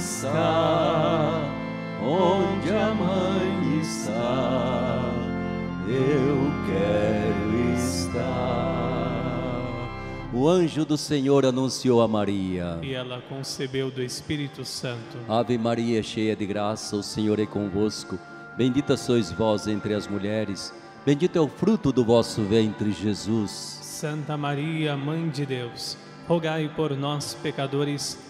está, onde a mãe está, eu quero estar. O anjo do Senhor anunciou a Maria. E ela concebeu do Espírito Santo. Ave Maria, cheia de graça, o Senhor é convosco. Bendita sois vós entre as mulheres. Bendito é o fruto do vosso ventre, Jesus. Santa Maria, Mãe de Deus, rogai por nós, pecadores,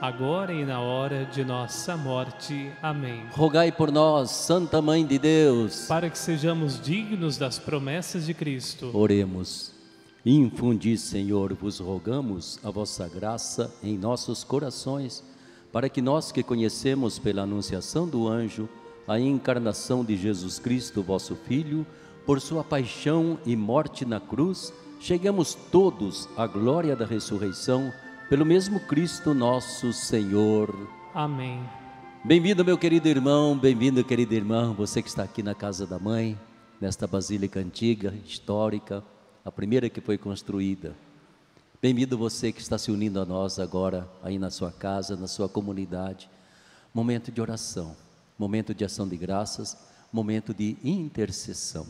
agora e na hora de nossa morte. Amém. Rogai por nós, Santa Mãe de Deus. Para que sejamos dignos das promessas de Cristo. Oremos. Infundi, Senhor, vos rogamos a vossa graça em nossos corações, para que nós que conhecemos pela anunciação do anjo a encarnação de Jesus Cristo, vosso Filho, por sua paixão e morte na cruz, cheguemos todos à glória da ressurreição, pelo mesmo Cristo nosso Senhor. Amém. Bem-vindo, meu querido irmão, bem-vindo, querida irmã, você que está aqui na casa da mãe, nesta basílica antiga, histórica, a primeira que foi construída. Bem-vindo você que está se unindo a nós agora, aí na sua casa, na sua comunidade. Momento de oração, momento de ação de graças, momento de intercessão.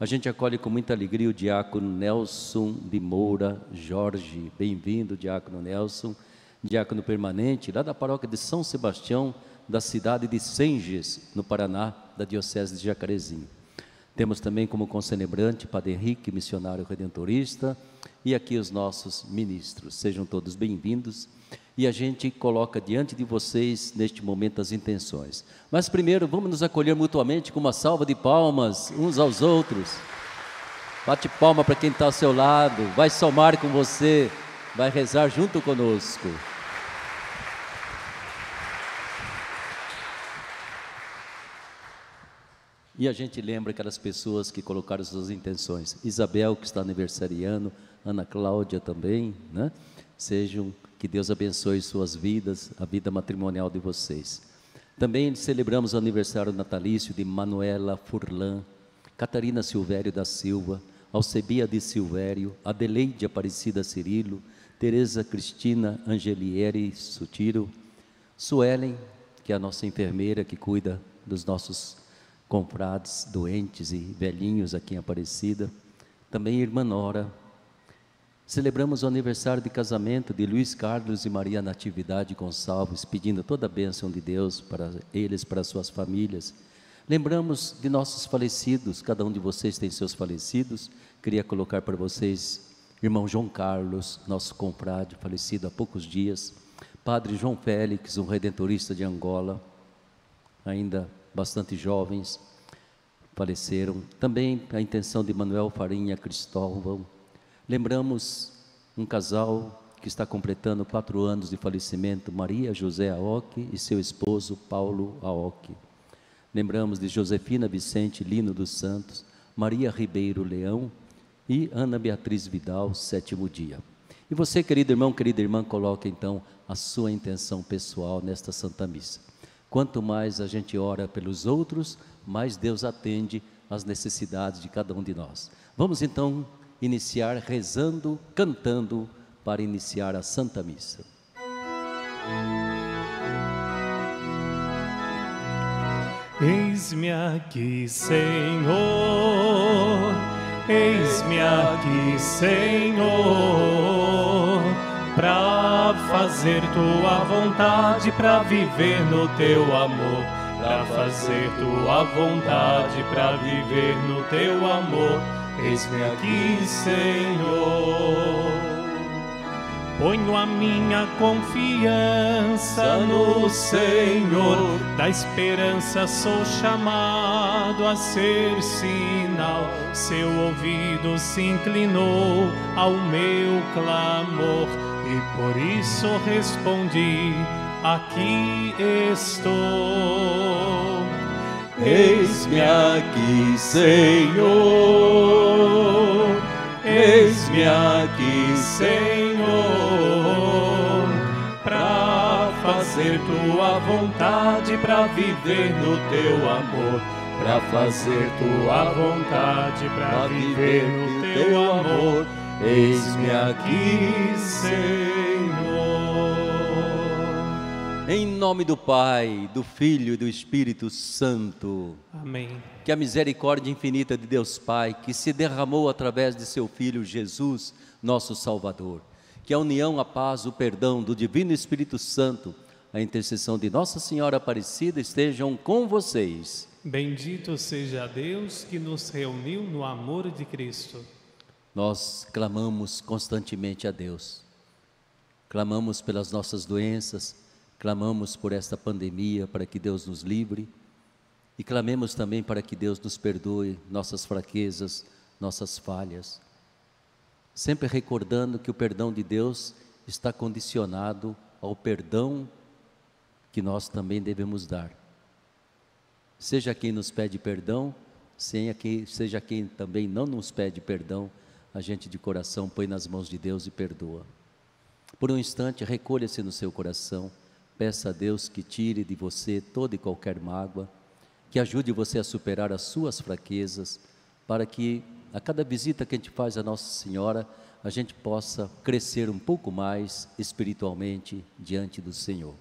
A gente acolhe com muita alegria o diácono Nelson de Moura Jorge. Bem-vindo, diácono Nelson, diácono permanente lá da paróquia de São Sebastião, da cidade de Senges, no Paraná, da diocese de Jacarezinho. Temos também como concelebrante Padre Henrique, missionário redentorista, e aqui os nossos ministros. Sejam todos bem-vindos. E a gente coloca diante de vocês, neste momento, as intenções. Mas primeiro, vamos nos acolher mutuamente com uma salva de palmas uns aos outros. Bate palma para quem está ao seu lado, vai somar com você, vai rezar junto conosco. E a gente lembra aquelas pessoas que colocaram suas intenções. Isabel, que está aniversariando, Ana Cláudia também, né? Sejam, que Deus abençoe suas vidas, a vida matrimonial de vocês. Também celebramos o aniversário natalício de Manuela Furlan, Catarina Silvério da Silva, Alcebia de Silvério, Adeleide Aparecida Cirilo, Tereza Cristina Angelieri Sutiro, Suelen, que é a nossa enfermeira que cuida dos nossos confrades doentes e velhinhos aqui em Aparecida. Também irmã Nora. Celebramos o aniversário de casamento de Luiz Carlos e Maria Natividade Gonçalves, pedindo toda a bênção de Deus para eles, para suas famílias. Lembramos de nossos falecidos, cada um de vocês tem seus falecidos. Queria colocar para vocês irmão João Carlos, nosso confrade, falecido há poucos dias. Padre João Félix, um redentorista de Angola, ainda bastante jovens, faleceram. Também a intenção de Manuel Farinha Cristóvão. Lembramos um casal que está completando quatro anos de falecimento, Maria José Aoki e seu esposo Paulo Aoki. Lembramos de Josefina Vicente Lino dos Santos, Maria Ribeiro Leão e Ana Beatriz Vidal, sétimo dia. E você, querido irmão, querida irmã, coloque então a sua intenção pessoal nesta Santa Missa. Quanto mais a gente ora pelos outros, mais Deus atende às necessidades de cada um de nós. Vamos então iniciar rezando, cantando para iniciar a Santa Missa. Eis-me aqui, Senhor, eis-me aqui, Senhor, para fazer tua vontade, para viver no teu amor, para fazer tua vontade, para viver no teu amor. Eis-me aqui, Senhor. Ponho a minha confiança no Senhor, da esperança sou chamado a ser sinal. Seu ouvido se inclinou ao meu clamor e por isso respondi: Aqui estou. Eis-me aqui, Senhor. Eis-me aqui, Senhor, para fazer tua vontade, para viver no teu amor, para fazer tua vontade, para viver no teu amor. Eis-me aqui, Senhor. Em nome do Pai, do Filho e do Espírito Santo. Amém. Que a misericórdia infinita de Deus Pai, que se derramou através de seu Filho Jesus, nosso Salvador, que a união, a paz, o perdão do Divino Espírito Santo, a intercessão de Nossa Senhora Aparecida estejam com vocês. Bendito seja Deus que nos reuniu no amor de Cristo. Nós clamamos constantemente a Deus. Clamamos pelas nossas doenças, clamamos por esta pandemia para que Deus nos livre e clamemos também para que Deus nos perdoe nossas fraquezas, nossas falhas. Sempre recordando que o perdão de Deus está condicionado ao perdão que nós também devemos dar. Seja quem nos pede perdão, seja quem também não nos pede perdão, a gente de coração põe nas mãos de Deus e perdoa. Por um instante, recolha-se no seu coração, peça a Deus que tire de você toda e qualquer mágoa, que ajude você a superar as suas fraquezas, para que a cada visita que a gente faz a Nossa Senhora, a gente possa crescer um pouco mais espiritualmente diante do Senhor.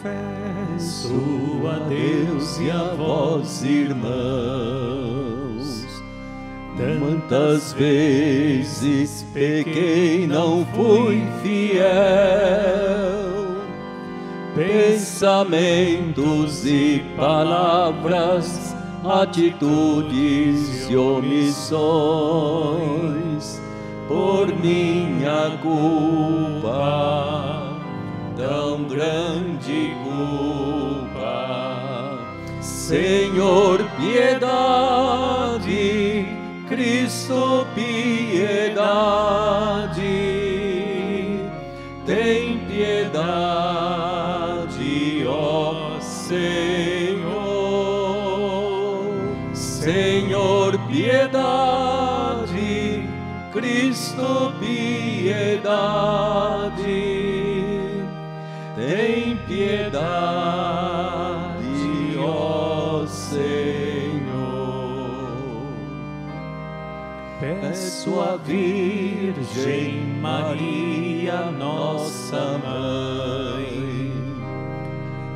Confesso a Deus e a vós, irmãos, quantas vezes pequei, não fui fiel, pensamentos e palavras, atitudes e omissões, por minha culpa tão grande culpa. Senhor, piedade, Cristo, piedade, À Virgem Maria, nossa mãe,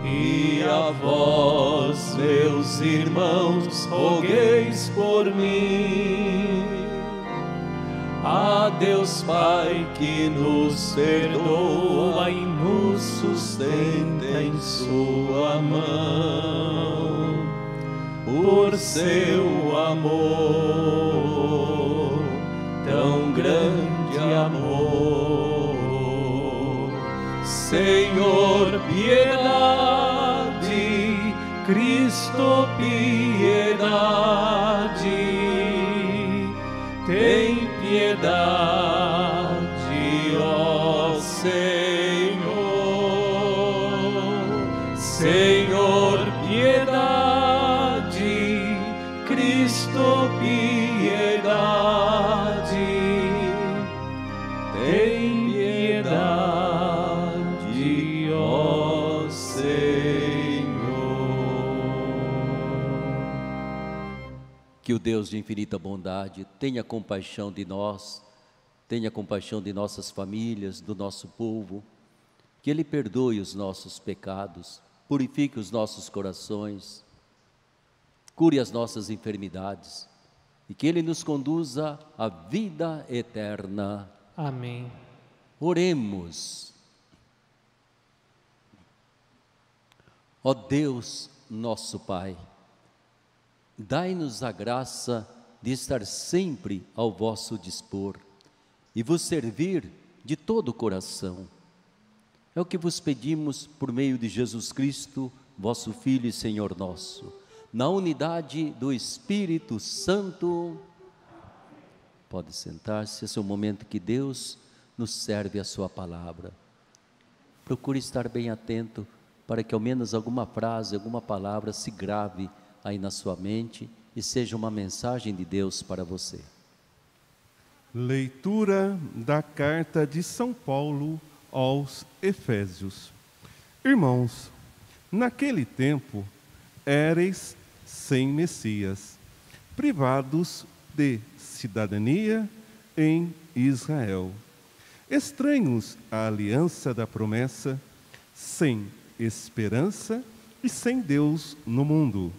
e a vós, meus irmãos, rogueis por mim. A Deus Pai que nos perdoa e nos sustenta em Sua mão, por seu amor, grande amor. Senhor, piedade, Cristo, piedade, tem piedade, ó Senhor. Senhor, piedade, Cristo, piedade, Deus de infinita bondade tenha compaixão de nós, tenha compaixão de nossas famílias, do nosso povo, que Ele perdoe os nossos pecados, purifique os nossos corações, cure as nossas enfermidades, e que Ele nos conduza à vida eterna. Amém. Oremos. Ó Deus, nosso Pai, dai-nos a graça de estar sempre ao vosso dispor e vos servir de todo o coração. É o que vos pedimos por meio de Jesus Cristo, vosso Filho e Senhor nosso, na unidade do Espírito Santo. Pode sentar-se, esse é o momento que Deus nos serve a Sua palavra. Procure estar bem atento para que ao menos alguma frase, alguma palavra se grave aí na sua mente e seja uma mensagem de Deus para você. Leitura da carta de São Paulo aos Efésios. Irmãos, naquele tempo éreis sem Messias, privados de cidadania em Israel, estranhos à aliança da promessa, sem esperança e sem Deus no mundo.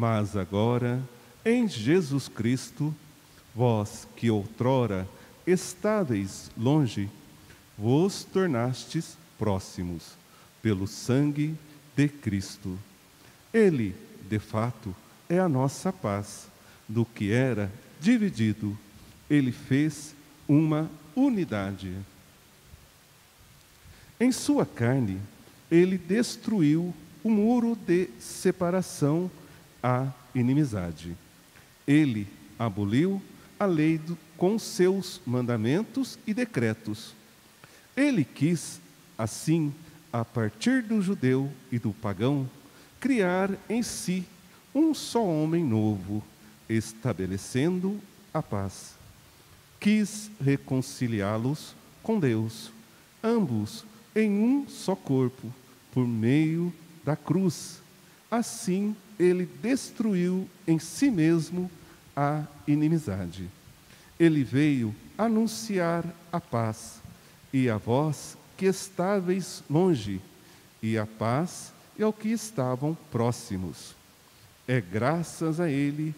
Mas agora, em Jesus Cristo, vós que outrora estáveis longe, vos tornastes próximos pelo sangue de Cristo. Ele, de fato, é a nossa paz. Do que era dividido, ele fez uma unidade. Em sua carne, ele destruiu o muro de separação, a inimizade. Ele aboliu a lei do, com seus mandamentos e decretos. Ele quis, assim, a partir do judeu e do pagão, criar em si um só homem novo, estabelecendo a paz. Quis reconciliá-los com Deus, ambos em um só corpo, por meio da cruz. Assim, ele destruiu em si mesmo a inimizade. Ele veio anunciar a paz, e a vós que estáveis longe, e a paz e ao que estavam próximos. É graças a ele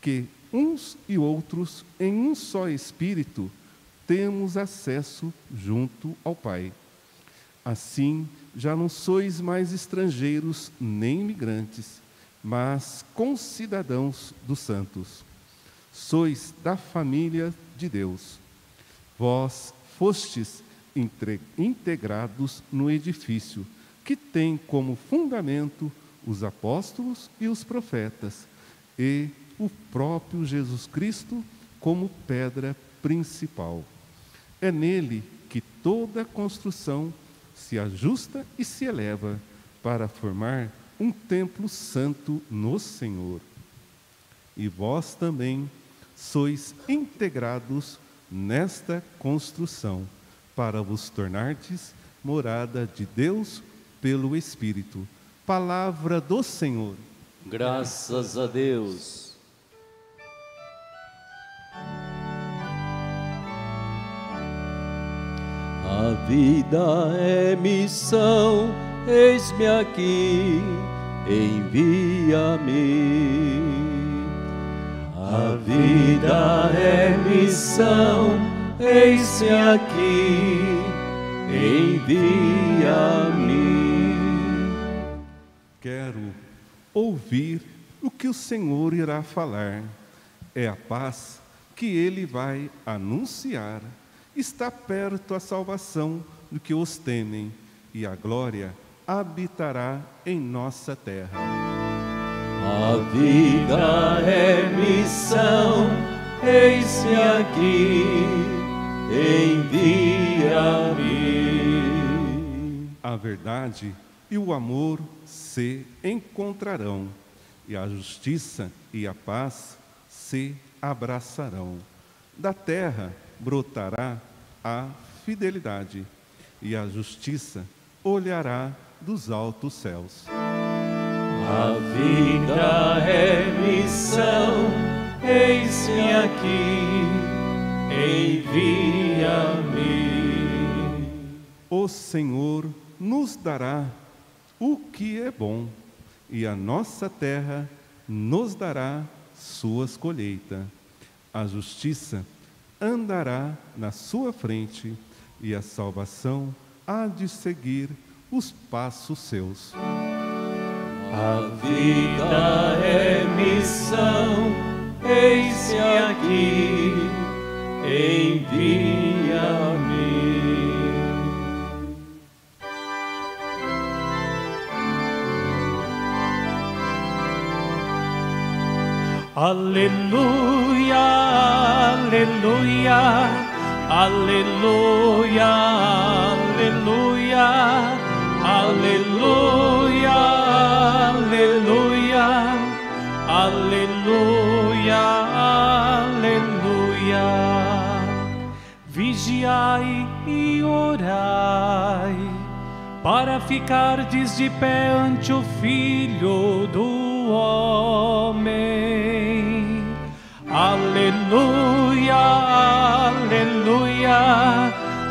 que uns e outros, em um só espírito, temos acesso junto ao Pai. Assim, já não sois mais estrangeiros nem imigrantes, mas concidadãos dos santos. Sois da família de Deus. Vós fostes integrados no edifício, que tem como fundamento os apóstolos e os profetas, e o próprio Jesus Cristo como pedra principal. É nele que toda construção se ajusta e se eleva para formar um templo santo no Senhor. E vós também sois integrados nesta construção, para vos tornardes morada de Deus pelo Espírito. Palavra do Senhor. Graças a Deus. A vida é missão, eis-me aqui, envia-me. A vida é missão, eis-me aqui, envia-me. Quero ouvir o que o Senhor irá falar. É a paz que ele vai anunciar está perto a salvação do que os temem, e a glória habitará em nossa terra. A vida é missão, eis-me aqui, envia-me. A verdade e o amor se encontrarão, e a justiça e a paz se abraçarão. Da terra brotará a fidelidade, e a justiça olhará dos altos céus. A vida é missão, eis-me aqui, envia-me. O Senhor nos dará o que é bom, e a nossa terra nos dará suas colheitas. A justiça andará na sua frente e a salvação há de seguir os passos seus. A vida é missão, eis-me aqui, envia-me. Aleluia, aleluia, aleluia, aleluia, aleluia, aleluia, aleluia, aleluia. Vigiai e orai para ficardes de pé ante o Filho do Homem. Aleluia, aleluia,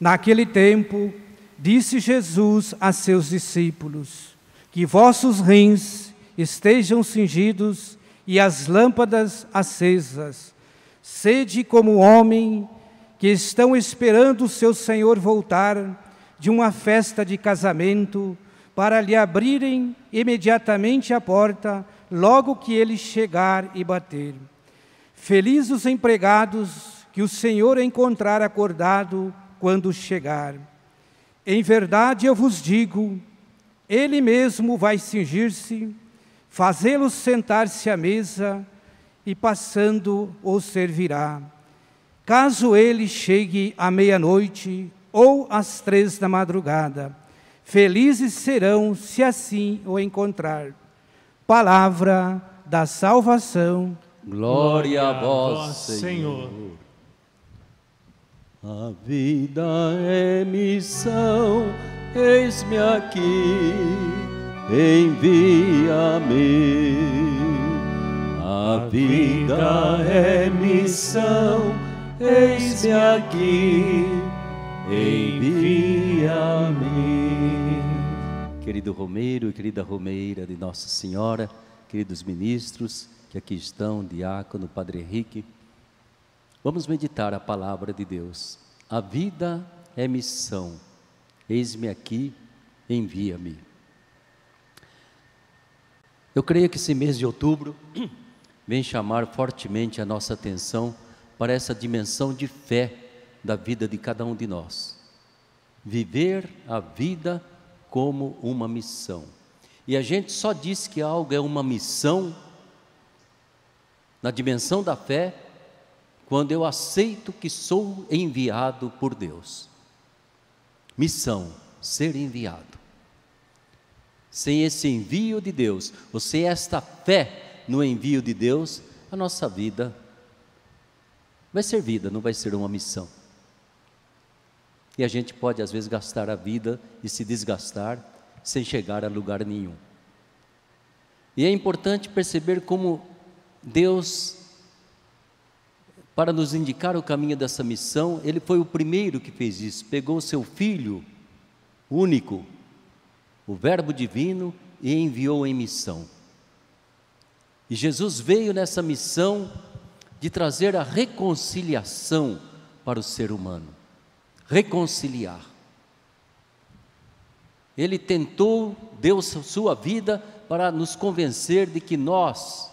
Naquele tempo, disse Jesus a seus discípulos: Que vossos rins estejam cingidos e as lâmpadas acesas. Sede como homem que estão esperando o seu Senhor voltar de uma festa de casamento para lhe abrirem imediatamente a porta, logo que ele chegar e bater. Felizes os empregados que o Senhor encontrar acordado quando chegar. Em verdade eu vos digo, ele mesmo vai cingir-se, fazê-los sentar-se à mesa e passando os servirá. Caso ele chegue à meia-noite ou às três da madrugada, Felizes serão se assim o encontrar. Palavra da salvação. Glória a vós, Senhor. A vida é missão, eis-me aqui, envia-me. A vida é missão, eis-me aqui, envia-me. Querido Romeiro e querida Romeira de Nossa Senhora, queridos ministros que aqui estão, diácono, Padre Henrique, vamos meditar a palavra de Deus. A vida é missão, eis-me aqui, envia-me. Eu creio que esse mês de outubro vem chamar fortemente a nossa atenção para essa dimensão de fé da vida de cada um de nós. Viver a vida como uma missão. E a gente só diz que algo é uma missão na dimensão da fé quando eu aceito que sou enviado por Deus. Missão, ser enviado. Sem esse envio de Deus, ou sem esta fé no envio de Deus, a nossa vida vai ser vida, não vai ser uma missão. E a gente pode, às vezes, gastar a vida e se desgastar sem chegar a lugar nenhum. E é importante perceber como Deus, para nos indicar o caminho dessa missão, Ele foi o primeiro que fez isso. Pegou seu Filho único, o Verbo divino, e enviou em missão. E Jesus veio nessa missão de trazer a reconciliação para o ser humano reconciliar. Ele tentou, deu sua vida para nos convencer de que nós,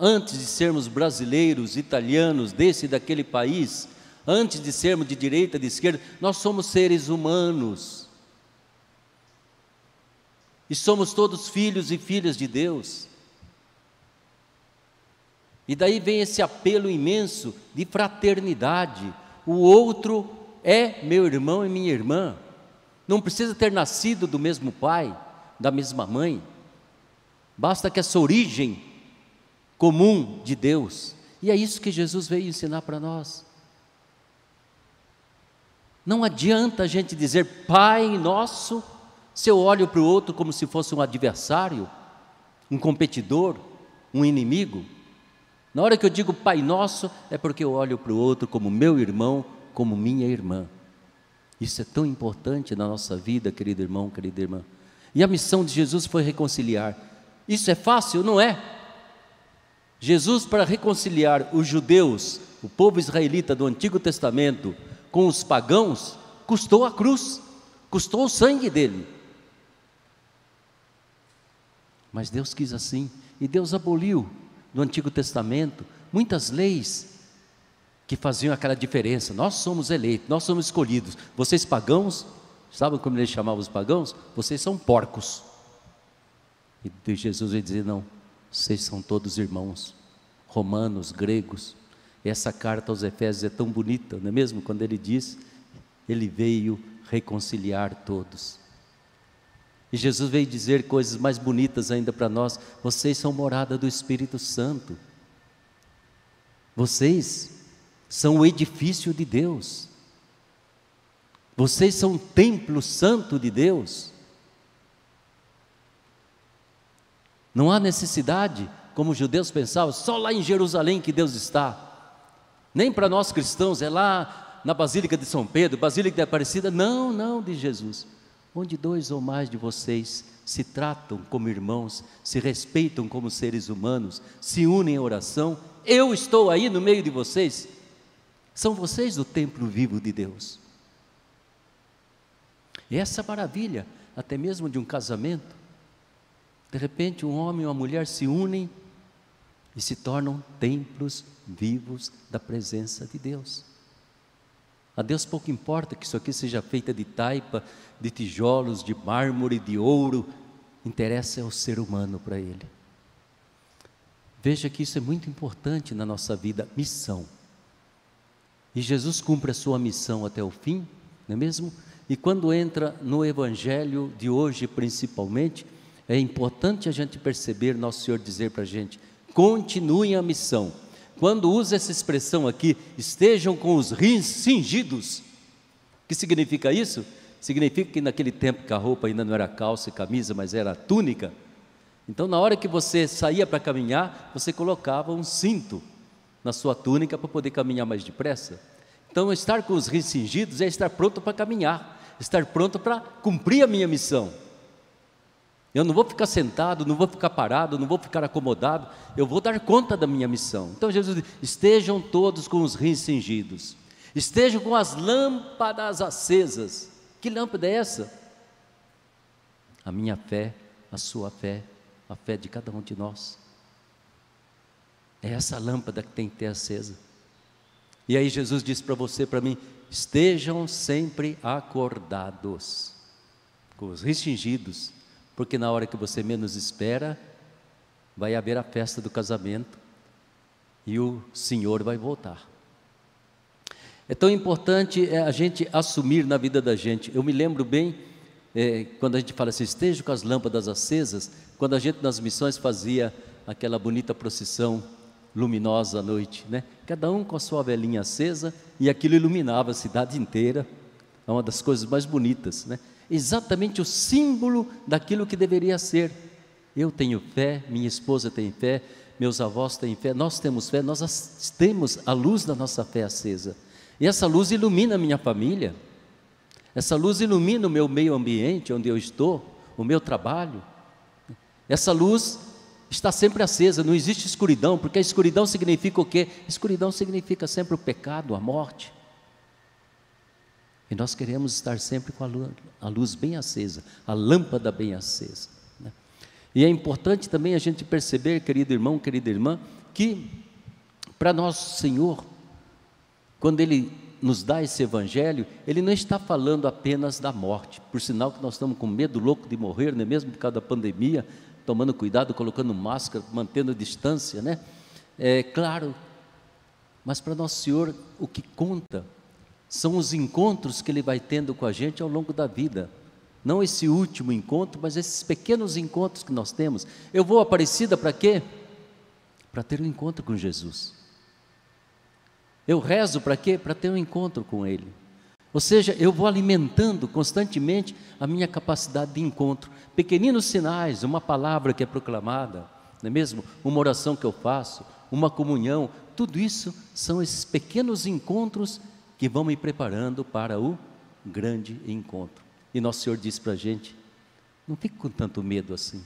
antes de sermos brasileiros, italianos, desse e daquele país, antes de sermos de direita, de esquerda, nós somos seres humanos. E somos todos filhos e filhas de Deus. E daí vem esse apelo imenso de fraternidade, o outro é meu irmão e minha irmã. Não precisa ter nascido do mesmo pai, da mesma mãe. Basta que essa origem comum de Deus. E é isso que Jesus veio ensinar para nós. Não adianta a gente dizer Pai nosso, se eu olho para o outro como se fosse um adversário, um competidor, um inimigo. Na hora que eu digo Pai Nosso, é porque eu olho para o outro como meu irmão, como minha irmã. Isso é tão importante na nossa vida, querido irmão, querida irmã. E a missão de Jesus foi reconciliar. Isso é fácil? Não é. Jesus, para reconciliar os judeus, o povo israelita do Antigo Testamento, com os pagãos, custou a cruz, custou o sangue dele. Mas Deus quis assim, e Deus aboliu do Antigo Testamento muitas leis que faziam aquela diferença. Nós somos eleitos, nós somos escolhidos. Vocês pagãos, sabem como ele chamava os pagãos? Vocês são porcos. E Jesus vai dizer: não, vocês são todos irmãos, romanos, gregos. Essa carta aos Efésios é tão bonita, não é mesmo? Quando ele diz: Ele veio reconciliar todos. E Jesus veio dizer coisas mais bonitas ainda para nós: vocês são morada do Espírito Santo. Vocês são o edifício de Deus. Vocês são o templo santo de Deus. Não há necessidade, como os judeus pensavam, só lá em Jerusalém que Deus está. Nem para nós cristãos, é lá na Basílica de São Pedro, Basílica de Aparecida. Não, não, diz Jesus onde dois ou mais de vocês se tratam como irmãos, se respeitam como seres humanos, se unem em oração, eu estou aí no meio de vocês. São vocês o templo vivo de Deus. E essa maravilha, até mesmo de um casamento, de repente um homem e uma mulher se unem e se tornam templos vivos da presença de Deus. A Deus pouco importa que isso aqui seja feito de taipa, de tijolos, de mármore, de ouro. Interessa é o ser humano para Ele. Veja que isso é muito importante na nossa vida, missão. E Jesus cumpre a sua missão até o fim, não é mesmo? E quando entra no Evangelho de hoje, principalmente, é importante a gente perceber Nosso Senhor dizer para a gente: continuem a missão quando usa essa expressão aqui, estejam com os rins cingidos, o que significa isso? Significa que naquele tempo que a roupa ainda não era calça e camisa, mas era túnica. Então, na hora que você saía para caminhar, você colocava um cinto na sua túnica para poder caminhar mais depressa. Então, estar com os rins cingidos é estar pronto para caminhar, estar pronto para cumprir a minha missão. Eu não vou ficar sentado, não vou ficar parado, não vou ficar acomodado, eu vou dar conta da minha missão. Então Jesus diz: estejam todos com os rins cingidos, estejam com as lâmpadas acesas. Que lâmpada é essa? A minha fé, a sua fé, a fé de cada um de nós. É essa lâmpada que tem que ter acesa. E aí Jesus disse para você, para mim: estejam sempre acordados, com os rins cingidos porque na hora que você menos espera, vai haver a festa do casamento e o Senhor vai voltar. É tão importante é, a gente assumir na vida da gente. Eu me lembro bem, é, quando a gente fala assim, esteja com as lâmpadas acesas, quando a gente nas missões fazia aquela bonita procissão luminosa à noite, né? Cada um com a sua velhinha acesa e aquilo iluminava a cidade inteira. É uma das coisas mais bonitas, né? Exatamente o símbolo daquilo que deveria ser. Eu tenho fé, minha esposa tem fé, meus avós têm fé, nós temos fé, nós temos a luz da nossa fé acesa. E essa luz ilumina a minha família, essa luz ilumina o meu meio ambiente onde eu estou, o meu trabalho. Essa luz está sempre acesa, não existe escuridão, porque a escuridão significa o quê? Escuridão significa sempre o pecado, a morte. E nós queremos estar sempre com a luz, a luz bem acesa, a lâmpada bem acesa. Né? E é importante também a gente perceber, querido irmão, querida irmã, que para nosso Senhor, quando Ele nos dá esse evangelho, Ele não está falando apenas da morte, por sinal que nós estamos com medo louco de morrer, não é mesmo por causa da pandemia, tomando cuidado, colocando máscara, mantendo distância, né? É claro, mas para nosso Senhor o que conta são os encontros que ele vai tendo com a gente ao longo da vida. Não esse último encontro, mas esses pequenos encontros que nós temos. Eu vou Aparecida para quê? Para ter um encontro com Jesus. Eu rezo para quê? Para ter um encontro com Ele. Ou seja, eu vou alimentando constantemente a minha capacidade de encontro. Pequeninos sinais, uma palavra que é proclamada, não é mesmo? Uma oração que eu faço, uma comunhão, tudo isso são esses pequenos encontros que vão me preparando para o grande encontro. E nosso Senhor diz para a gente: não fique com tanto medo assim,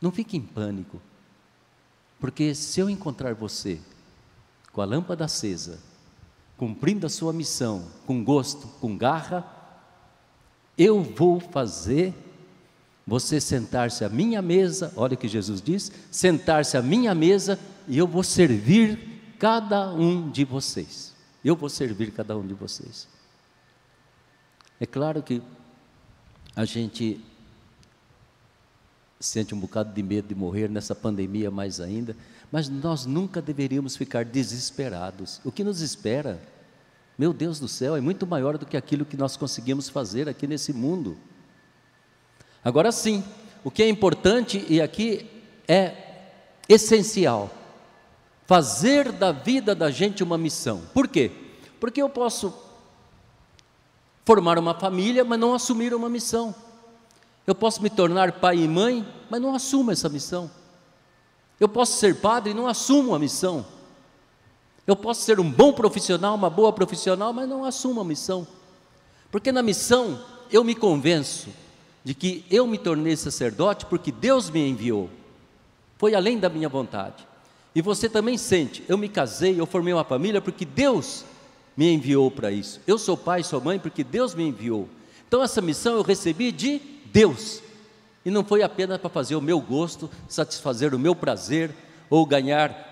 não fique em pânico, porque se eu encontrar você com a lâmpada acesa, cumprindo a sua missão com gosto, com garra, eu vou fazer você sentar-se à minha mesa, olha o que Jesus diz: sentar-se à minha mesa e eu vou servir cada um de vocês. Eu vou servir cada um de vocês. É claro que a gente sente um bocado de medo de morrer nessa pandemia mais ainda, mas nós nunca deveríamos ficar desesperados. O que nos espera, meu Deus do céu, é muito maior do que aquilo que nós conseguimos fazer aqui nesse mundo. Agora sim, o que é importante e aqui é essencial, fazer da vida da gente uma missão. Por quê? Porque eu posso formar uma família, mas não assumir uma missão. Eu posso me tornar pai e mãe, mas não assumo essa missão. Eu posso ser padre e não assumo a missão. Eu posso ser um bom profissional, uma boa profissional, mas não assumo a missão. Porque na missão eu me convenço de que eu me tornei sacerdote porque Deus me enviou. Foi além da minha vontade. E você também sente, eu me casei, eu formei uma família porque Deus me enviou para isso. Eu sou pai, sou mãe porque Deus me enviou. Então essa missão eu recebi de Deus. E não foi apenas para fazer o meu gosto, satisfazer o meu prazer, ou ganhar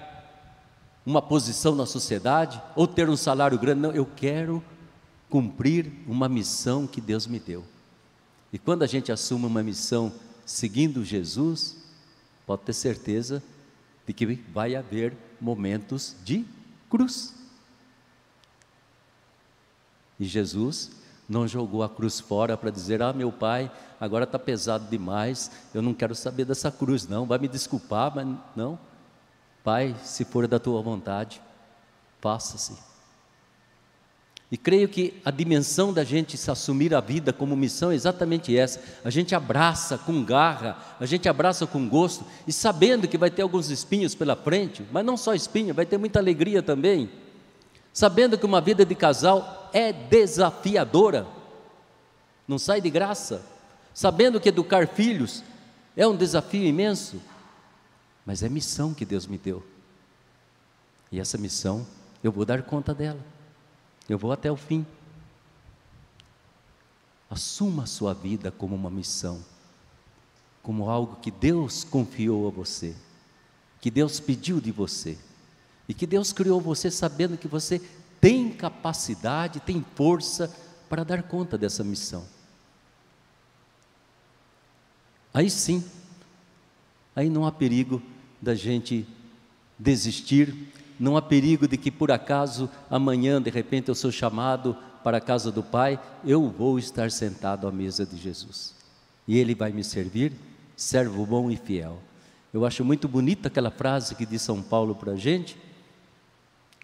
uma posição na sociedade, ou ter um salário grande. Não, eu quero cumprir uma missão que Deus me deu. E quando a gente assume uma missão seguindo Jesus, pode ter certeza de que vai haver momentos de cruz. E Jesus não jogou a cruz fora para dizer: Ah, meu pai, agora está pesado demais, eu não quero saber dessa cruz, não, vai me desculpar, mas não. Pai, se for da tua vontade, faça-se. E creio que a dimensão da gente se assumir a vida como missão é exatamente essa. A gente abraça com garra, a gente abraça com gosto, e sabendo que vai ter alguns espinhos pela frente, mas não só espinho, vai ter muita alegria também. Sabendo que uma vida de casal é desafiadora, não sai de graça, sabendo que educar filhos é um desafio imenso, mas é missão que Deus me deu, e essa missão eu vou dar conta dela, eu vou até o fim. Assuma a sua vida como uma missão, como algo que Deus confiou a você, que Deus pediu de você, e que Deus criou você sabendo que você tem capacidade, tem força para dar conta dessa missão. Aí sim, aí não há perigo da gente desistir, não há perigo de que por acaso amanhã, de repente, eu sou chamado para a casa do Pai, eu vou estar sentado à mesa de Jesus. E Ele vai me servir, servo bom e fiel. Eu acho muito bonita aquela frase que diz São Paulo para a gente,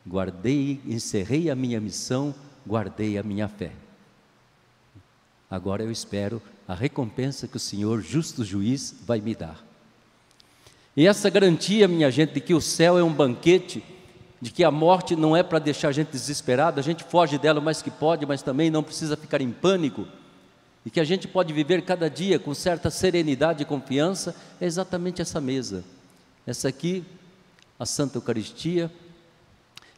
guardei, encerrei a minha missão, guardei a minha fé. Agora eu espero a recompensa que o Senhor, justo juiz, vai me dar. E essa garantia, minha gente, de que o céu é um banquete, de que a morte não é para deixar a gente desesperado, a gente foge dela o mais que pode, mas também não precisa ficar em pânico, e que a gente pode viver cada dia com certa serenidade e confiança, é exatamente essa mesa. Essa aqui, a Santa Eucaristia,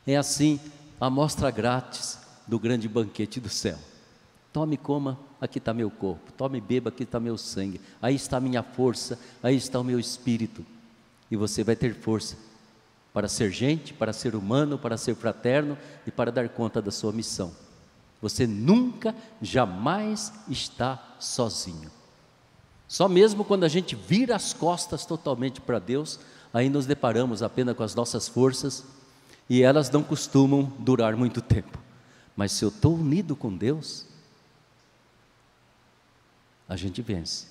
é assim a amostra grátis do grande banquete do céu. Tome coma, aqui está meu corpo. Tome beba, aqui está meu sangue. Aí está a minha força, aí está o meu espírito. E você vai ter força para ser gente, para ser humano, para ser fraterno e para dar conta da sua missão. Você nunca, jamais está sozinho. Só mesmo quando a gente vira as costas totalmente para Deus, aí nos deparamos apenas com as nossas forças e elas não costumam durar muito tempo. Mas se eu estou unido com Deus, a gente vence.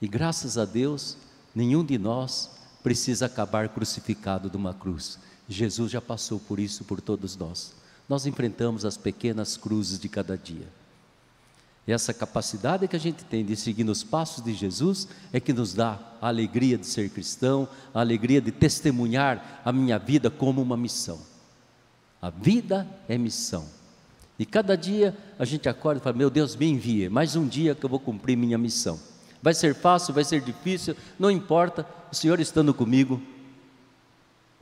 E graças a Deus, nenhum de nós precisa acabar crucificado de uma cruz. Jesus já passou por isso por todos nós. Nós enfrentamos as pequenas cruzes de cada dia. E essa capacidade que a gente tem de seguir nos passos de Jesus é que nos dá a alegria de ser cristão, a alegria de testemunhar a minha vida como uma missão. A vida é missão. E cada dia a gente acorda e fala: Meu Deus, me envia, mais um dia que eu vou cumprir minha missão. Vai ser fácil, vai ser difícil, não importa, o Senhor estando comigo,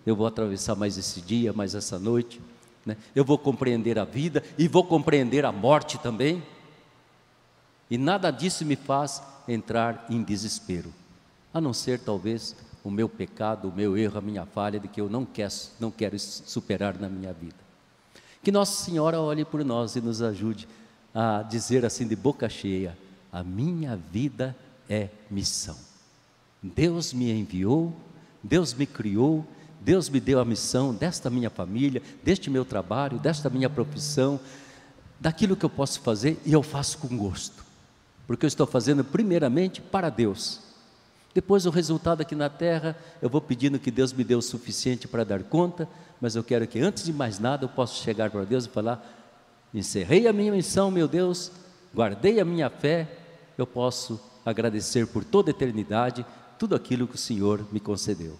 eu vou atravessar mais esse dia, mais essa noite, né? eu vou compreender a vida e vou compreender a morte também. E nada disso me faz entrar em desespero, a não ser talvez o meu pecado, o meu erro, a minha falha de que eu não quero, não quero superar na minha vida. Que Nossa Senhora olhe por nós e nos ajude a dizer assim de boca cheia: a minha vida é missão. Deus me enviou, Deus me criou, Deus me deu a missão desta minha família, deste meu trabalho, desta minha profissão, daquilo que eu posso fazer e eu faço com gosto porque eu estou fazendo primeiramente para Deus. Depois o resultado aqui na terra, eu vou pedindo que Deus me dê o suficiente para dar conta, mas eu quero que antes de mais nada eu possa chegar para Deus e falar: encerrei a minha missão, meu Deus, guardei a minha fé, eu posso agradecer por toda a eternidade tudo aquilo que o Senhor me concedeu.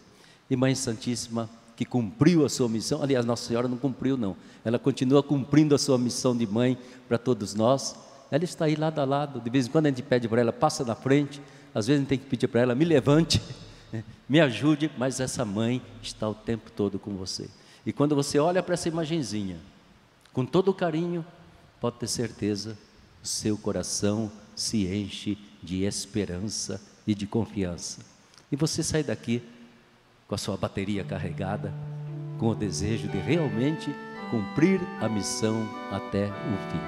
E Mãe Santíssima, que cumpriu a sua missão, aliás, Nossa Senhora não cumpriu, não, ela continua cumprindo a sua missão de mãe para todos nós ela está aí lado a lado. De vez em quando a gente pede para ela, passa na frente. Às vezes a gente tem que pedir para ela, me levante, me ajude. Mas essa mãe está o tempo todo com você. E quando você olha para essa imagenzinha, com todo o carinho, pode ter certeza, o seu coração se enche de esperança e de confiança. E você sai daqui com a sua bateria carregada, com o desejo de realmente cumprir a missão até o fim.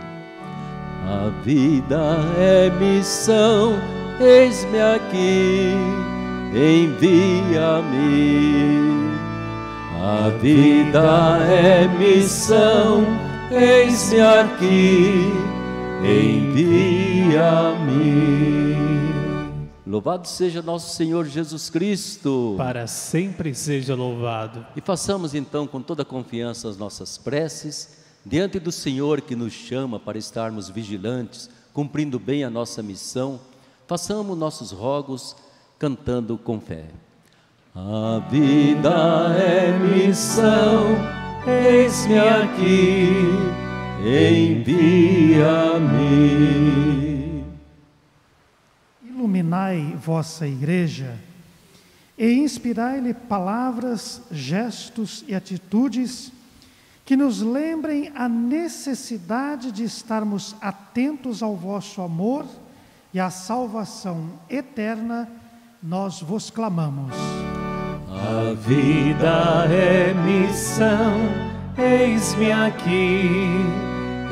A vida é missão, eis-me aqui, envia-me. A vida é missão, eis-me aqui, envia-me. Louvado seja nosso Senhor Jesus Cristo. Para sempre seja louvado. E façamos então com toda confiança as nossas preces diante do Senhor que nos chama para estarmos vigilantes, cumprindo bem a nossa missão, façamos nossos rogos cantando com fé. A vida é missão, eis-me aqui, envia-me. Iluminai vossa igreja e inspirai-lhe palavras, gestos e atitudes que nos lembrem a necessidade de estarmos atentos ao vosso amor e à salvação eterna, nós vos clamamos. A vida é missão, eis-me aqui,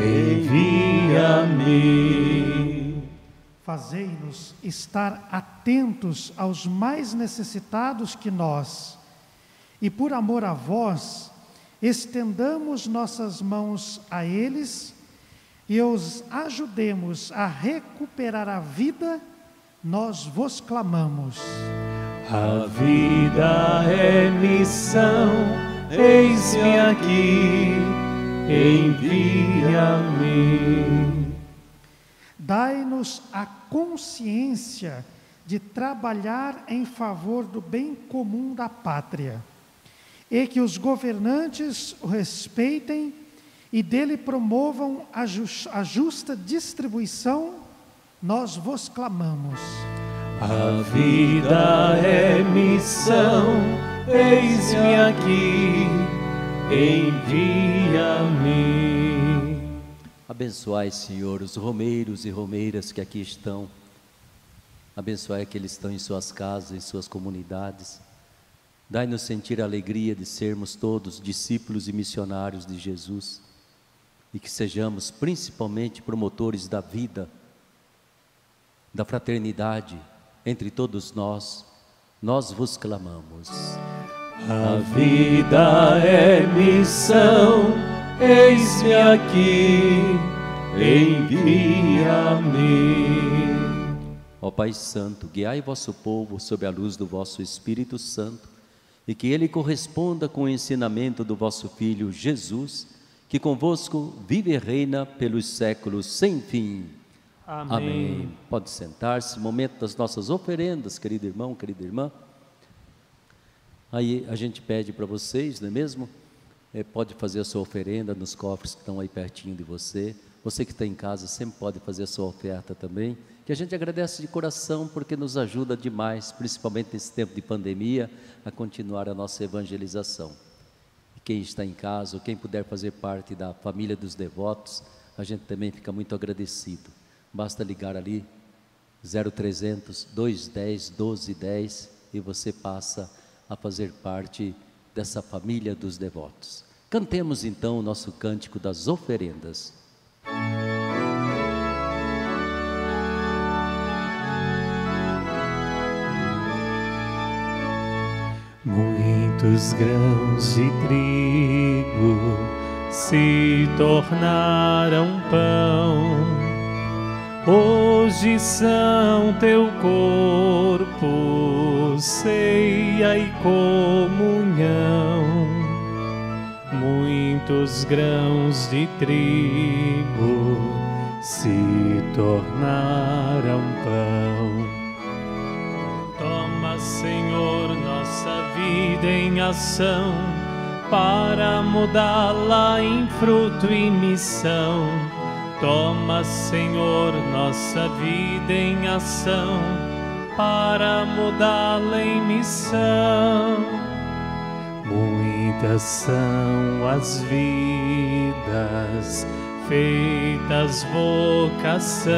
envia-me. Fazei-nos estar atentos aos mais necessitados que nós, e por amor a vós, estendamos nossas mãos a eles e os ajudemos a recuperar a vida, nós vos clamamos. A vida é missão, eis-me aqui, envia-me. Dai-nos a consciência de trabalhar em favor do bem comum da pátria e que os governantes o respeitem e dele promovam a, a justa distribuição, nós vos clamamos. A vida é missão, eis-me aqui, envia-me. Abençoai, Senhor, os romeiros e romeiras que aqui estão. Abençoai aqueles que estão em suas casas, em suas comunidades. Dai-nos sentir a alegria de sermos todos discípulos e missionários de Jesus e que sejamos principalmente promotores da vida, da fraternidade entre todos nós. Nós vos clamamos. A vida é missão, eis-me aqui, envia-me. Ó Pai Santo, guiai vosso povo sob a luz do vosso Espírito Santo, e que ele corresponda com o ensinamento do vosso Filho Jesus, que convosco vive e reina pelos séculos sem fim. Amém. Amém. Pode sentar-se, momento das nossas oferendas, querido irmão, querida irmã. Aí a gente pede para vocês, não é mesmo? É, pode fazer a sua oferenda nos cofres que estão aí pertinho de você. Você que está em casa sempre pode fazer a sua oferta também. Que a gente agradece de coração porque nos ajuda demais, principalmente nesse tempo de pandemia, a continuar a nossa evangelização. E quem está em casa, quem puder fazer parte da família dos devotos, a gente também fica muito agradecido. Basta ligar ali 0300 210 1210 e você passa a fazer parte dessa família dos devotos. Cantemos então o nosso cântico das oferendas. Muitos grãos de trigo se tornaram pão. Hoje são teu corpo, ceia e comunhão. Muitos grãos de trigo se tornaram pão. Toma, Senhor, nossa vida em ação, para mudá-la em fruto e missão. Toma, Senhor, nossa vida em ação, para mudá-la em missão. Muitas são as vidas feitas vocação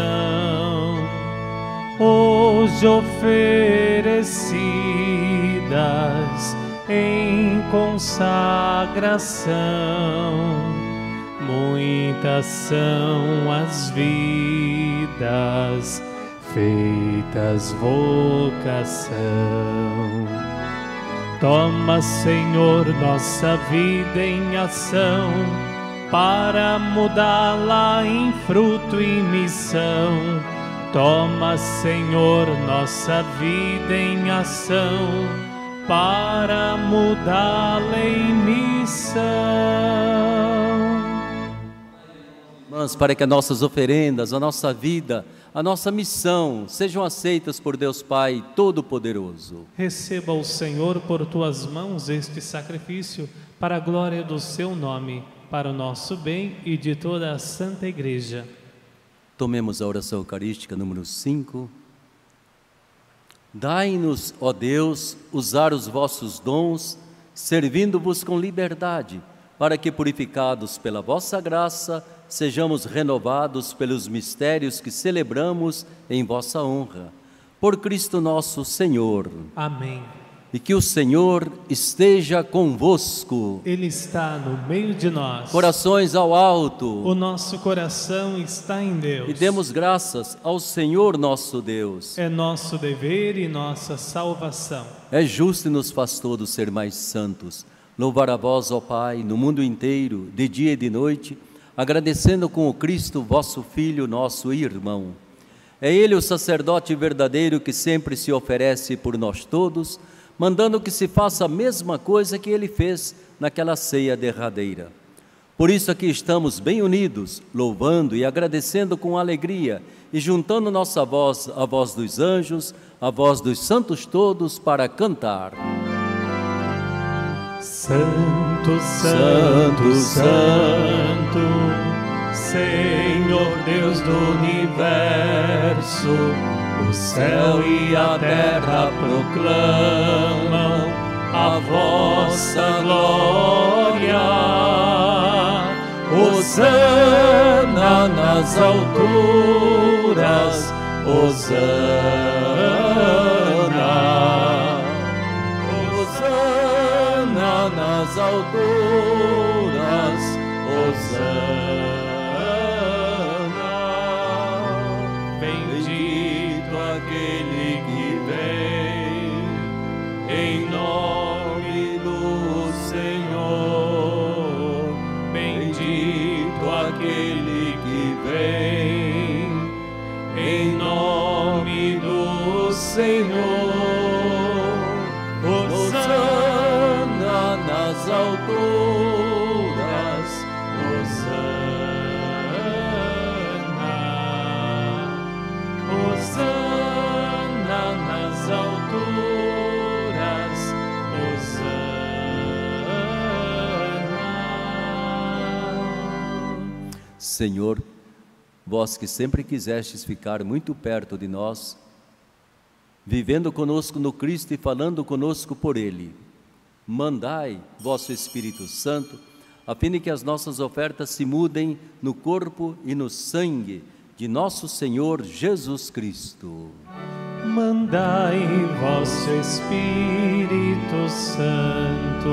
hoje oferecidas em consagração. Muitas são as vidas feitas vocação. Toma, Senhor, nossa vida em ação, para mudá-la em fruto e missão. Toma, Senhor, nossa vida em ação, para mudá-la em missão. Irmãs, para que as nossas oferendas, a nossa vida, a nossa missão sejam aceitas por Deus Pai Todo-Poderoso. Receba o Senhor por tuas mãos este sacrifício, para a glória do seu nome, para o nosso bem e de toda a Santa Igreja. Tomemos a oração eucarística número 5. Dai-nos, ó Deus, usar os vossos dons, servindo-vos com liberdade, para que, purificados pela vossa graça, sejamos renovados pelos mistérios que celebramos em vossa honra. Por Cristo nosso Senhor. Amém. E que o Senhor esteja convosco. Ele está no meio de nós. Corações ao alto. O nosso coração está em Deus. E demos graças ao Senhor nosso Deus. É nosso dever e nossa salvação. É justo e nos faz todos ser mais santos. Louvar a vós, ó Pai, no mundo inteiro, de dia e de noite, agradecendo com o Cristo, vosso Filho, nosso irmão. É Ele o sacerdote verdadeiro que sempre se oferece por nós todos, mandando que se faça a mesma coisa que ele fez naquela ceia derradeira. Por isso aqui estamos bem unidos, louvando e agradecendo com alegria e juntando nossa voz à voz dos anjos, à voz dos santos todos para cantar. Santo, Santo, Santo, Senhor Deus do universo, o céu e a terra proclamam a vossa glória. Hosana nas alturas, Hosana. Nas vós que sempre quisestes ficar muito perto de nós, vivendo conosco no Cristo e falando conosco por Ele, mandai vosso Espírito Santo, a fim de que as nossas ofertas se mudem no corpo e no sangue de nosso Senhor Jesus Cristo. Mandai vosso Espírito Santo.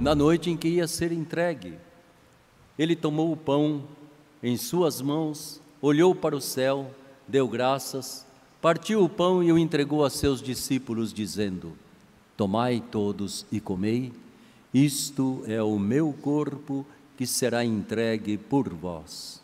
Na noite em que ia ser entregue, ele tomou o pão em suas mãos, olhou para o céu, deu graças, partiu o pão e o entregou a seus discípulos, dizendo: Tomai todos e comei, isto é o meu corpo que será entregue por vós.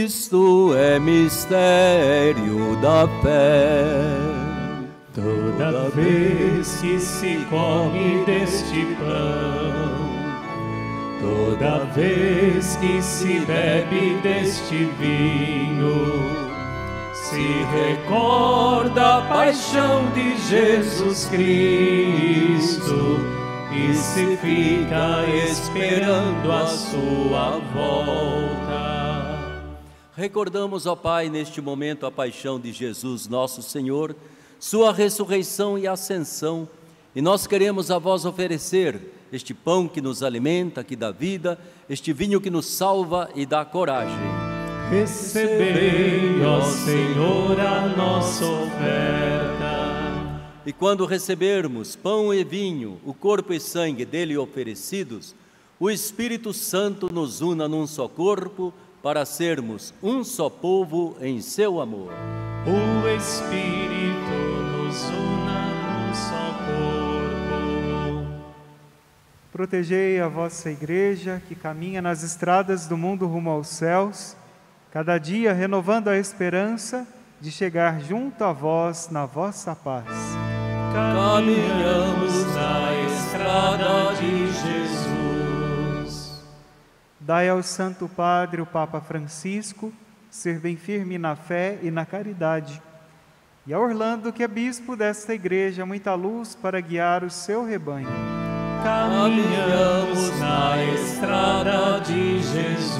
Tudo isto é mistério da fé. Toda vez que se come deste pão, toda vez que se bebe deste vinho, se recorda a paixão de Jesus Cristo e se fica esperando a sua volta. Recordamos, ó Pai, neste momento a paixão de Jesus, nosso Senhor, sua ressurreição e ascensão, e nós queremos a vós oferecer este pão que nos alimenta, que dá vida, este vinho que nos salva e dá coragem. Recebei, ó Senhor, a nossa oferta. E quando recebermos pão e vinho, o corpo e sangue dele oferecidos, o Espírito Santo nos una num só corpo, para sermos um só povo em seu amor. O Espírito nos una num só corpo. Protegei a vossa igreja que caminha nas estradas do mundo rumo aos céus, cada dia renovando a esperança de chegar junto a vós na vossa paz. Caminhamos na estrada de Jesus. Dai ao Santo Padre, o Papa Francisco, ser bem firme na fé e na caridade. E a Orlando, que é bispo desta igreja, muita luz para guiar o seu rebanho. Caminhamos na estrada de Jesus.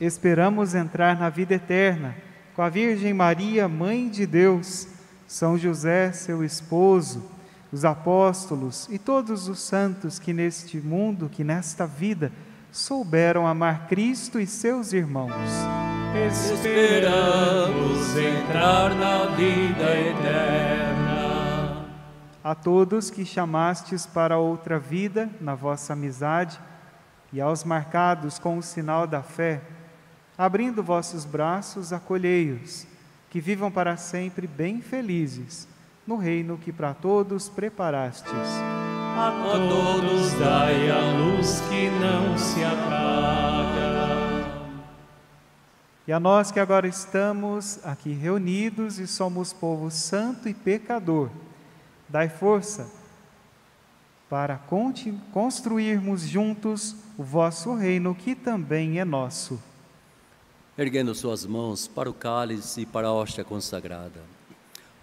Esperamos entrar na vida eterna com a Virgem Maria, Mãe de Deus, São José, seu esposo, os apóstolos e todos os santos que neste mundo, que nesta vida, souberam amar Cristo e seus irmãos. Esperamos entrar na vida eterna. A todos que chamastes para outra vida na vossa amizade e aos marcados com o sinal da fé, abrindo vossos braços, acolhei-os, que vivam para sempre bem felizes no reino que para todos preparastes. A todos dai a luz que não se apaga. E a nós que agora estamos aqui reunidos e somos povo santo e pecador, dai força para construirmos juntos o vosso reino que também é nosso. erguendo suas mãos para o cálice e para a hóstia consagrada.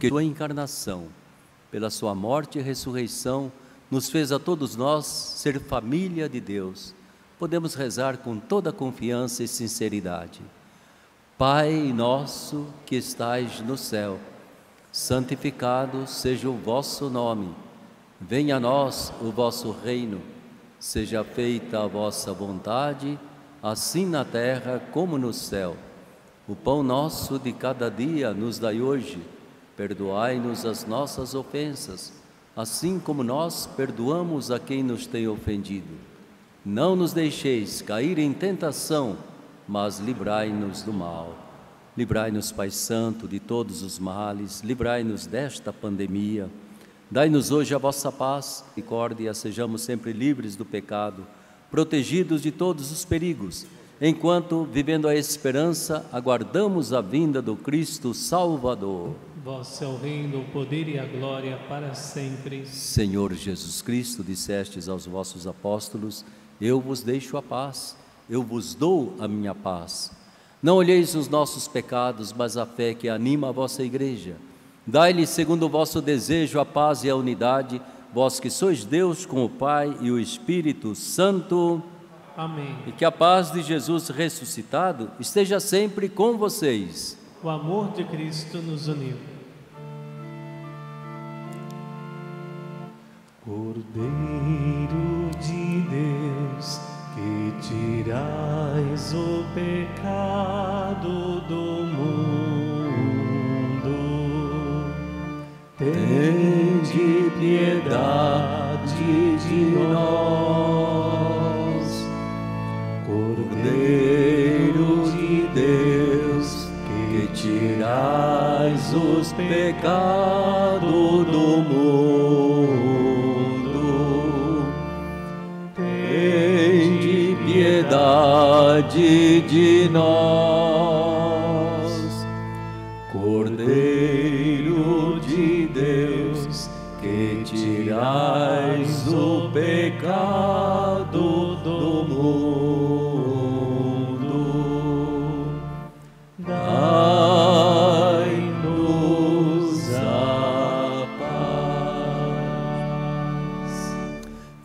Porque sua encarnação, pela sua morte e ressurreição, nos fez a todos nós ser família de Deus. Podemos rezar com toda confiança e sinceridade. Pai nosso que estais no céu, santificado seja o vosso nome. Venha a nós o vosso reino. Seja feita a vossa vontade, assim na terra como no céu. O pão nosso de cada dia nos dai hoje. Perdoai-nos as nossas ofensas, assim como nós perdoamos a quem nos tem ofendido. Não nos deixeis cair em tentação, mas livrai-nos do mal. Livrai-nos, Pai Santo, de todos os males, livrai-nos desta pandemia. Dai-nos hoje a vossa paz e córdia, sejamos sempre livres do pecado, protegidos de todos os perigos, enquanto, vivendo a esperança, aguardamos a vinda do Cristo Salvador. Vosso é o reino, o poder e a glória para sempre. Senhor Jesus Cristo, dissestes aos vossos apóstolos: Eu vos deixo a paz, eu vos dou a minha paz. Não olheis os nossos pecados, mas a fé que anima a vossa igreja. Dai-lhe, segundo o vosso desejo, a paz e a unidade, vós que sois Deus com o Pai e o Espírito Santo. Amém. E que a paz de Jesus ressuscitado esteja sempre com vocês. O amor de Cristo nos uniu. Cordeiro de Deus, que tirais o pecado do mundo, Tende piedade de nós, os pecados do mundo. Tende piedade de nós,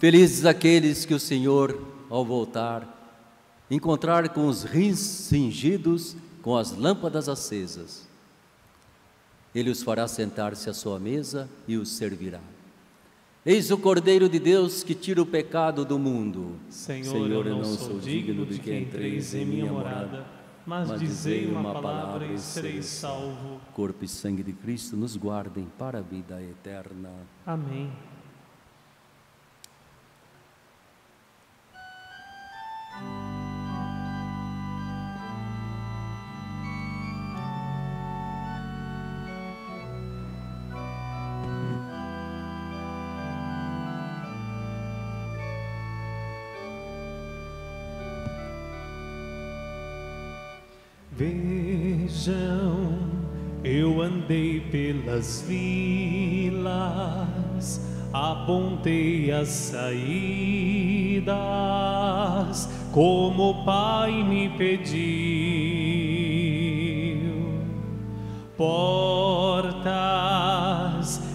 Felizes aqueles que o Senhor, ao voltar, encontrar com os rins cingidos, com as lâmpadas acesas. Ele os fará sentar-se à sua mesa e os servirá. Eis o Cordeiro de Deus que tira o pecado do mundo. Senhor, eu não sou digno de que entreis em minha morada, mas dizei uma palavra e serei salvo. Corpo e sangue de Cristo nos guardem para a vida eterna. Amém. Vejam, eu andei pelas vilas, apontei as saídas, como o Pai me pediu. Portas,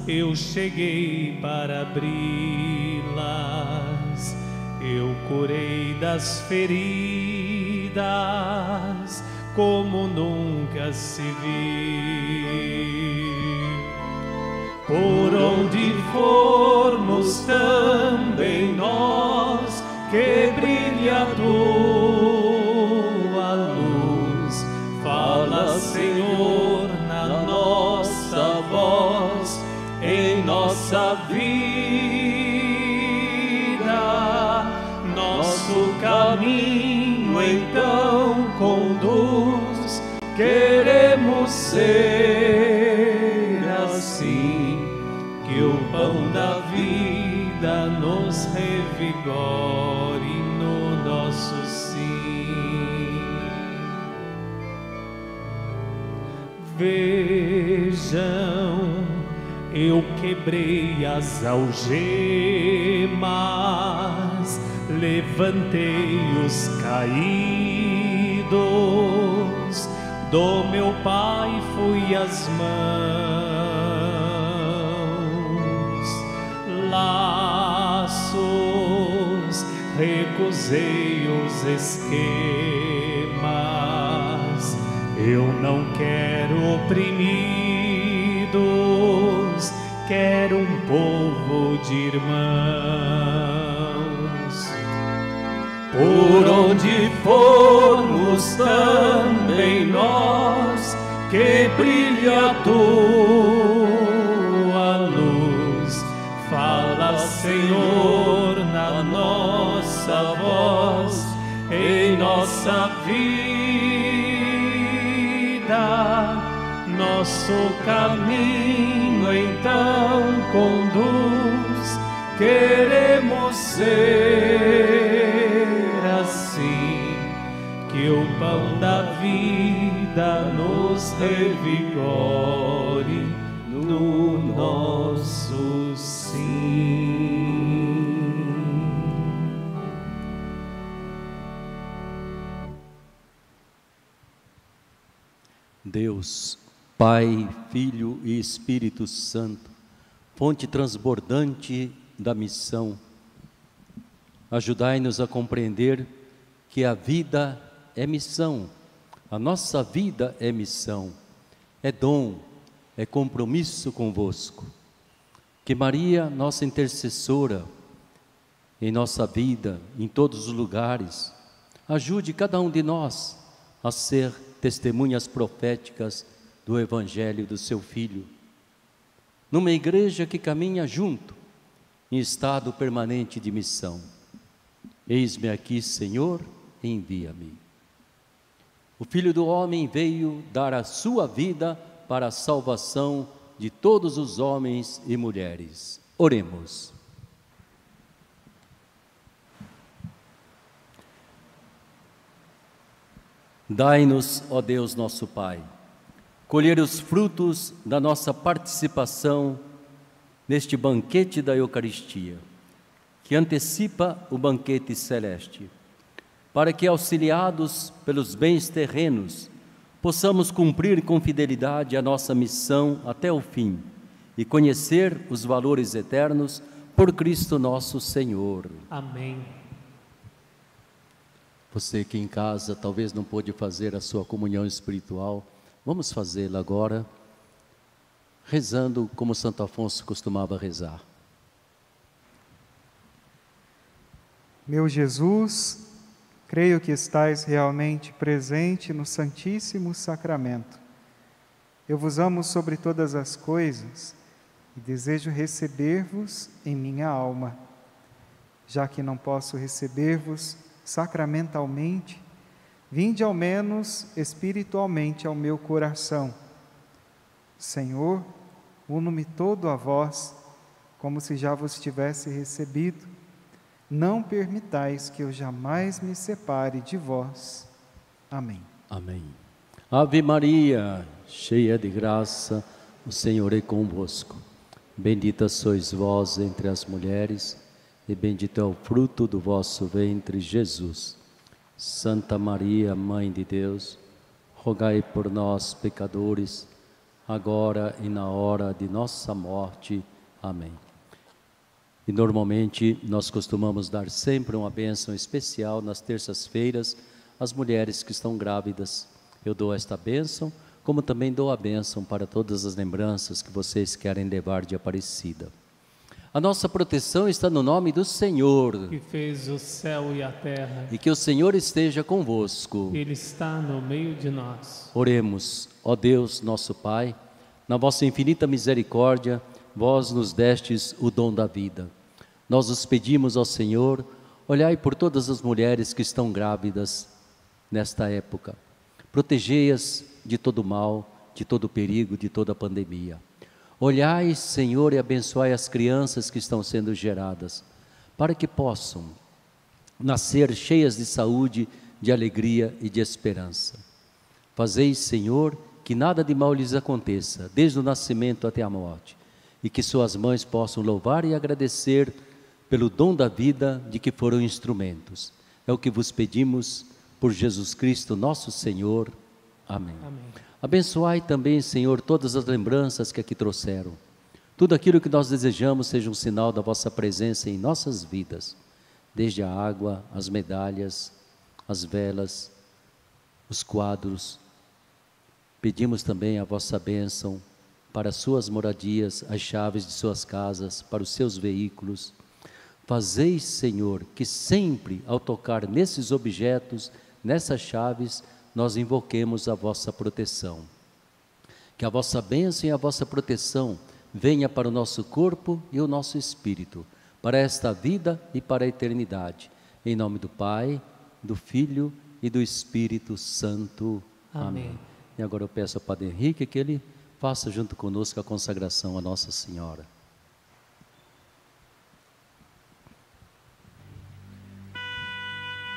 eu cheguei para abri-las, eu curei das feridas como nunca se viu. Por onde formos também nós, que brilhe a tua luz. Fala, Senhor, na nossa voz, em nossa vida, nosso caminho então conduz. Queremos ser assim, que o pão da vida nos revigore eu quebrei as algemas, levantei os caídos, do meu pai fui as mãos, laços, recusei os esquemas, eu não quero oprimidos, quero um povo de irmãos. Por onde formos também nós, que brilha a tua luz. Fala, Senhor, na nossa voz, em nossa vida. Nosso caminho então conduz, queremos ser assim, que o pão da vida nos revigore no nosso sim. Deus, Pai, Filho e Espírito Santo, fonte transbordante da missão, ajudai-nos a compreender que a vida é missão, a nossa vida é missão, é dom, é compromisso convosco. Que Maria, nossa intercessora, em nossa vida, em todos os lugares, ajude cada um de nós a ser testemunhas proféticas do Evangelho do seu Filho. Numa igreja que caminha junto, em estado permanente de missão. Eis-me aqui, Senhor, envia-me. O Filho do Homem veio dar a sua vida para a salvação de todos os homens e mulheres. Oremos. Dai-nos, ó Deus nosso Pai, colher os frutos da nossa participação neste banquete da Eucaristia, que antecipa o banquete celeste, para que, auxiliados pelos bens terrenos, possamos cumprir com fidelidade a nossa missão até o fim e conhecer os valores eternos por Cristo nosso Senhor. Amém. Você que em casa talvez não pôde fazer a sua comunhão espiritual, vamos fazê-la agora, rezando como Santo Afonso costumava rezar. Meu Jesus, creio que estais realmente presente no Santíssimo Sacramento. Eu vos amo sobre todas as coisas e desejo receber-vos em minha alma. Já que não posso receber-vos sacramentalmente, vinde ao menos espiritualmente ao meu coração. Senhor, uno-me todo a vós, como se já vos tivesse recebido. Não permitais que eu jamais me separe de vós. Amém. Amém. Ave Maria, cheia de graça, o Senhor é convosco. Bendita sois vós entre as mulheres e bendito é o fruto do vosso ventre, Jesus. Santa Maria, Mãe de Deus, rogai por nós, pecadores, agora e na hora de nossa morte. Amém. E normalmente nós costumamos dar sempre uma bênção especial nas terças-feiras às mulheres que estão grávidas. Eu dou esta bênção, como também dou a bênção para todas as lembranças que vocês querem levar de Aparecida. A nossa proteção está no nome do Senhor. Que fez o céu e a terra. E que o Senhor esteja convosco. Ele está no meio de nós. Oremos, ó Deus, nosso Pai, na vossa infinita misericórdia, vós nos destes o dom da vida. Nós os pedimos ao Senhor, olhai por todas as mulheres que estão grávidas nesta época. Protegei-as de todo mal, de todo perigo, de toda pandemia. Olhai, Senhor, e abençoai as crianças que estão sendo geradas, para que possam nascer cheias de saúde, de alegria e de esperança. Fazeis, Senhor, que nada de mal lhes aconteça, desde o nascimento até a morte, e que suas mães possam louvar e agradecer pelo dom da vida de que foram instrumentos. É o que vos pedimos por Jesus Cristo, nosso Senhor. Amém. Amém. Abençoai também, Senhor, todas as lembranças que aqui trouxeram. Tudo aquilo que nós desejamos seja um sinal da vossa presença em nossas vidas, desde a água, as medalhas, as velas, os quadros. Pedimos também a vossa bênção para suas moradias, as chaves de suas casas, para os seus veículos. Fazeis, Senhor, que sempre ao tocar nesses objetos, nessas chaves, nós invoquemos a vossa proteção. Que a vossa bênção e a vossa proteção venha para o nosso corpo e o nosso espírito, para esta vida e para a eternidade. Em nome do Pai, do Filho e do Espírito Santo. Amém. Amém. E agora eu peço ao Padre Henrique que ele faça junto conosco a consagração a Nossa Senhora.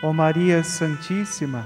Ó Maria Santíssima,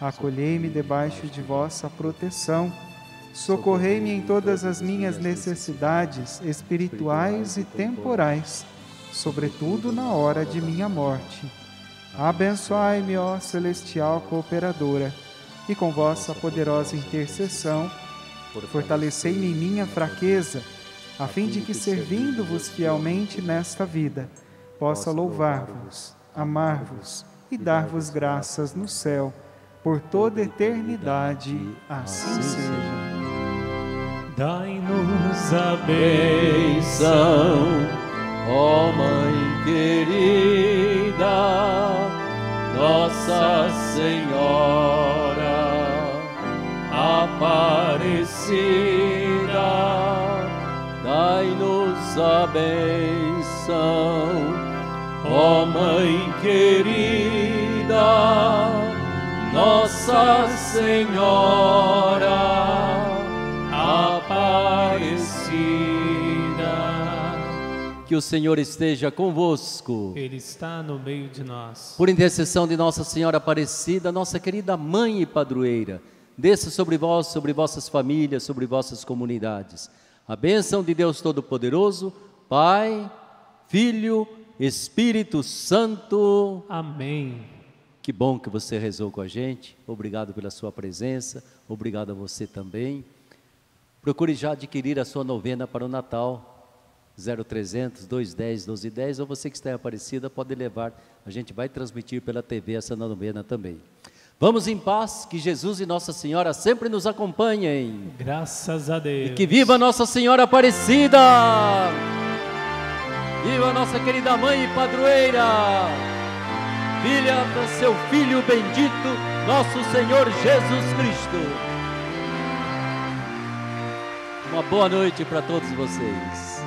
acolhei-me debaixo de vossa proteção, socorrei-me em todas as minhas necessidades espirituais e temporais, sobretudo na hora de minha morte. Abençoai-me, ó celestial cooperadora, e com vossa poderosa intercessão, fortalecei-me em minha fraqueza, a fim de que, servindo-vos fielmente nesta vida, possa louvar-vos, amar-vos e dar-vos graças no céu por toda eternidade. Assim seja. Dai-nos a bênção, ó Mãe querida, Nossa Senhora Aparecida. Dai-nos a bênção, ó Mãe querida. Nossa Senhora Aparecida. Que o Senhor esteja convosco. Ele está no meio de nós. Por intercessão de Nossa Senhora Aparecida, nossa querida mãe e padroeira, desça sobre vós, sobre vossas famílias, sobre vossas comunidades. A bênção de Deus Todo-Poderoso, Pai, Filho, Espírito Santo. Amém. Que bom que você rezou com a gente. Obrigado pela sua presença. Obrigado a você também. Procure já adquirir a sua novena para o Natal. 0300 210 1210 ou você que está em Aparecida pode levar. A gente vai transmitir pela TV essa novena também. Vamos em paz, que Jesus e Nossa Senhora sempre nos acompanhem. Graças a Deus. E que viva Nossa Senhora Aparecida! Viva nossa querida mãe e padroeira! Filha do seu Filho bendito, nosso Senhor Jesus Cristo. Uma boa noite para todos vocês.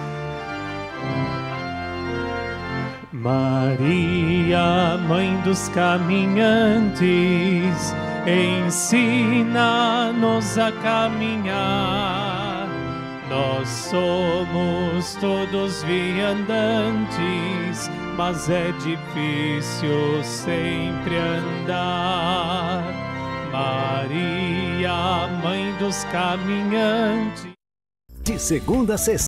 Maria, Mãe dos caminhantes, ensina-nos a caminhar. Nós somos todos viandantes mas é difícil sempre andar. Maria, mãe dos caminhantes. De segunda a sexta.